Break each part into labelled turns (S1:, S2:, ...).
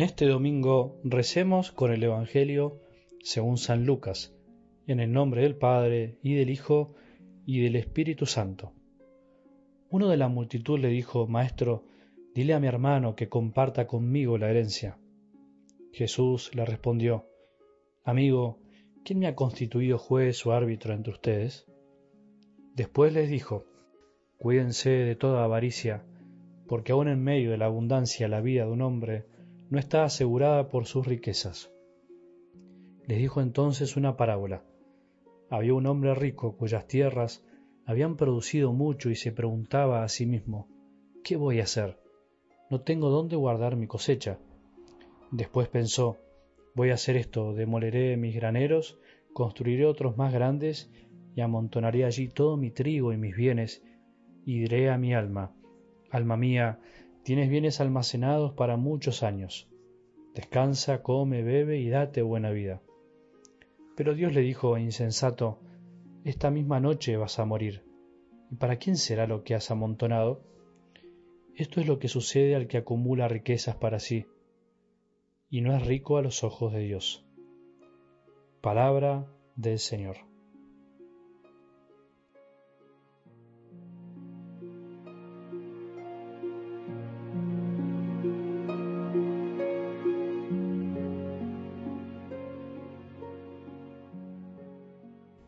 S1: En este domingo recemos con el Evangelio según San Lucas, en el nombre del Padre y del Hijo y del Espíritu Santo. Uno de la multitud le dijo, Maestro, dile a mi hermano que comparta conmigo la herencia. Jesús le respondió, Amigo, ¿quién me ha constituido juez o árbitro entre ustedes? Después les dijo, Cuídense de toda avaricia, porque aun en medio de la abundancia la vida de un hombre no está asegurada por sus riquezas. Les dijo entonces una parábola. Había un hombre rico cuyas tierras habían producido mucho y se preguntaba a sí mismo, ¿qué voy a hacer? No tengo dónde guardar mi cosecha. Después pensó, voy a hacer esto, demoleré mis graneros, construiré otros más grandes y amontonaré allí todo mi trigo y mis bienes, y diré a mi alma, alma mía, Tienes bienes almacenados para muchos años. Descansa, come, bebe y date buena vida. Pero Dios le dijo, insensato, esta misma noche vas a morir. ¿Y para quién será lo que has amontonado? Esto es lo que sucede al que acumula riquezas para sí, y no es rico a los ojos de Dios. Palabra del Señor.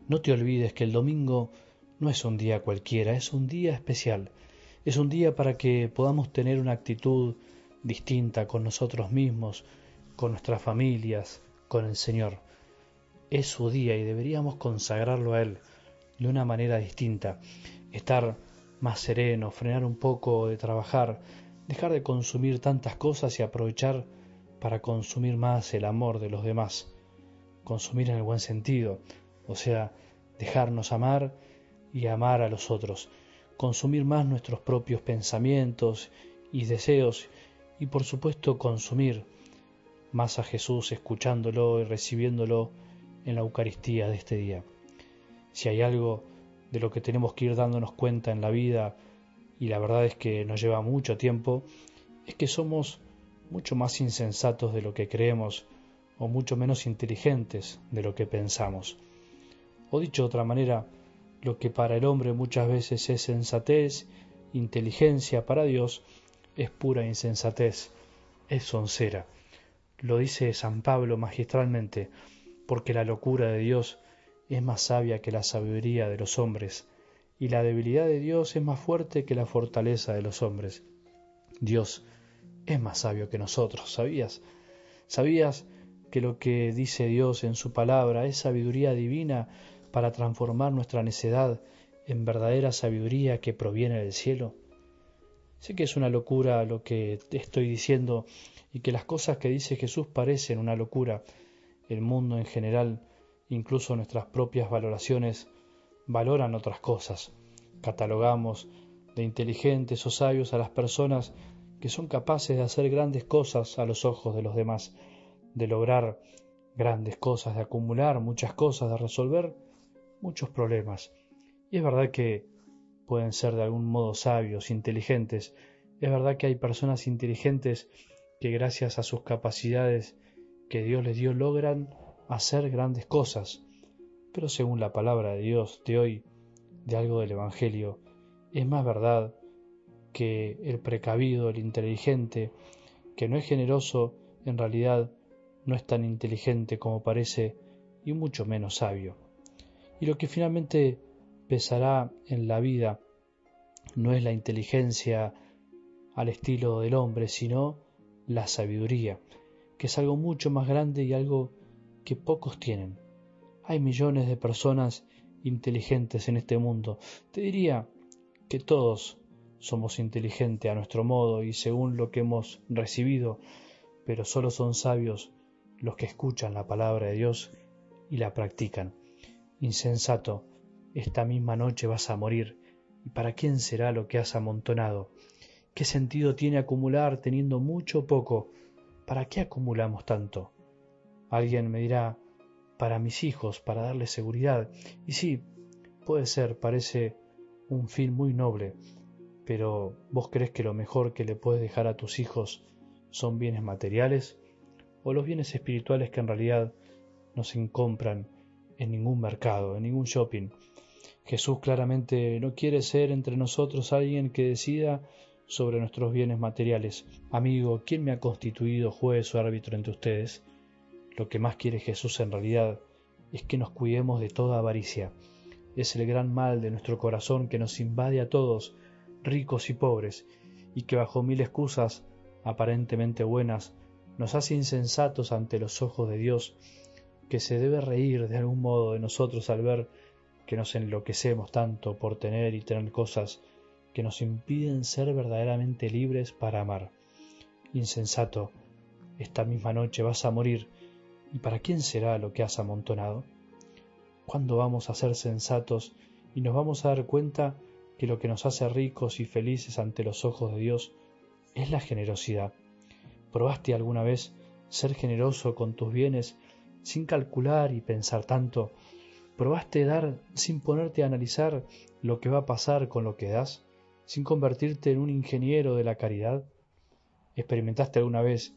S1: No te olvides que el domingo no es un día cualquiera, es un día especial. Es un día para que podamos tener una actitud distinta con nosotros mismos, con nuestras familias, con el Señor. Es su día y deberíamos consagrarlo a Él de una manera distinta. Estar más sereno, frenar un poco de trabajar, dejar de consumir tantas cosas y aprovechar para consumir más el amor de los demás. Consumir en el buen sentido, o sea, dejarnos amar y amar a los otros, consumir más nuestros propios pensamientos y deseos y por supuesto consumir más a Jesús escuchándolo y recibiéndolo en la Eucaristía de este día. Si hay algo de lo que tenemos que ir dándonos cuenta en la vida, y la verdad es que nos lleva mucho tiempo, es que somos mucho más insensatos de lo que creemos o mucho menos inteligentes de lo que pensamos. O dicho de otra manera, lo que para el hombre muchas veces es sensatez, inteligencia, para Dios es pura insensatez, es soncera. Lo dice San Pablo magistralmente, porque la locura de Dios es más sabia que la sabiduría de los hombres, y la debilidad de Dios es más fuerte que la fortaleza de los hombres. Dios es más sabio que nosotros, ¿sabías? ¿Sabías que lo que dice Dios en su palabra es sabiduría divina para transformar nuestra necedad en verdadera sabiduría que proviene del cielo? Sé que es una locura lo que estoy diciendo y que las cosas que dice Jesús parecen una locura. El mundo en general, incluso nuestras propias valoraciones, valoran otras cosas. Catalogamos de inteligentes o sabios a las personas que son capaces de hacer grandes cosas a los ojos de los demás, de lograr grandes cosas, de acumular muchas cosas, de resolver muchos problemas. Y es verdad que pueden ser de algún modo sabios, inteligentes. Es verdad que hay personas inteligentes que gracias a sus capacidades que Dios les dio logran hacer grandes cosas. Pero según la palabra de Dios de hoy, de algo del Evangelio, es más verdad que el precavido, el inteligente, que no es generoso, en realidad no es tan inteligente como parece y mucho menos sabio. Y lo que finalmente pesará en la vida no es la inteligencia al estilo del hombre, sino la sabiduría, que es algo mucho más grande y algo que pocos tienen. Hay millones de personas inteligentes en este mundo. Te diría que todos somos inteligentes a nuestro modo y según lo que hemos recibido, pero solo son sabios los que escuchan la palabra de Dios y la practican. Insensato, esta misma noche vas a morir, ¿y para quién será lo que has amontonado? ¿Qué sentido tiene acumular teniendo mucho o poco? ¿Para qué acumulamos tanto? Alguien me dirá, para mis hijos, para darles seguridad. Y sí, puede ser, parece un fin muy noble, pero ¿vos crees que lo mejor que le puedes dejar a tus hijos son bienes materiales? o los bienes espirituales que en realidad no se compran en ningún mercado, en ningún shopping. Jesús claramente no quiere ser entre nosotros alguien que decida sobre nuestros bienes materiales. Amigo, ¿quién me ha constituido juez o árbitro entre ustedes? Lo que más quiere Jesús en realidad es que nos cuidemos de toda avaricia. Es el gran mal de nuestro corazón que nos invade a todos, ricos y pobres, y que bajo mil excusas aparentemente buenas nos hace insensatos ante los ojos de Dios, que se debe reír de algún modo de nosotros al ver que nos enloquecemos tanto por tener y tener cosas que nos impiden ser verdaderamente libres para amar. Insensato, esta misma noche vas a morir, ¿y para quién será lo que has amontonado? ¿Cuándo vamos a ser sensatos y nos vamos a dar cuenta que lo que nos hace ricos y felices ante los ojos de Dios es la generosidad? ¿Probaste alguna vez ser generoso con tus bienes sin calcular y pensar tanto? ¿Probaste dar sin ponerte a analizar lo que va a pasar con lo que das? ¿Sin convertirte en un ingeniero de la caridad? ¿Experimentaste alguna vez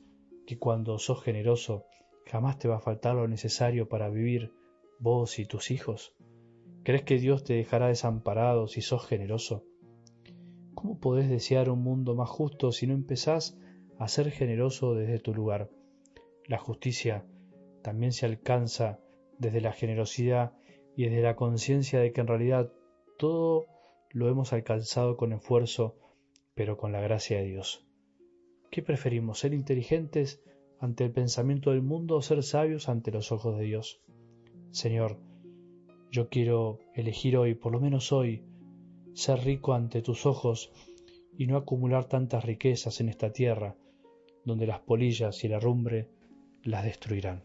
S1: que cuando sos generoso jamás te va a faltar lo necesario para vivir vos y tus hijos? ¿Crees que Dios te dejará desamparado si sos generoso? ¿Cómo podés desear un mundo más justo si no empezás a ser generoso desde tu lugar? La justicia también se alcanza desde la generosidad y desde la conciencia de que en realidad todo lo hemos alcanzado con esfuerzo, pero con la gracia de Dios. ¿Qué preferimos, ser inteligentes ante el pensamiento del mundo o ser sabios ante los ojos de Dios? Señor, yo quiero elegir hoy, por lo menos hoy, ser rico ante tus ojos y no acumular tantas riquezas en esta tierra, donde las polillas y la rumbre las destruirán.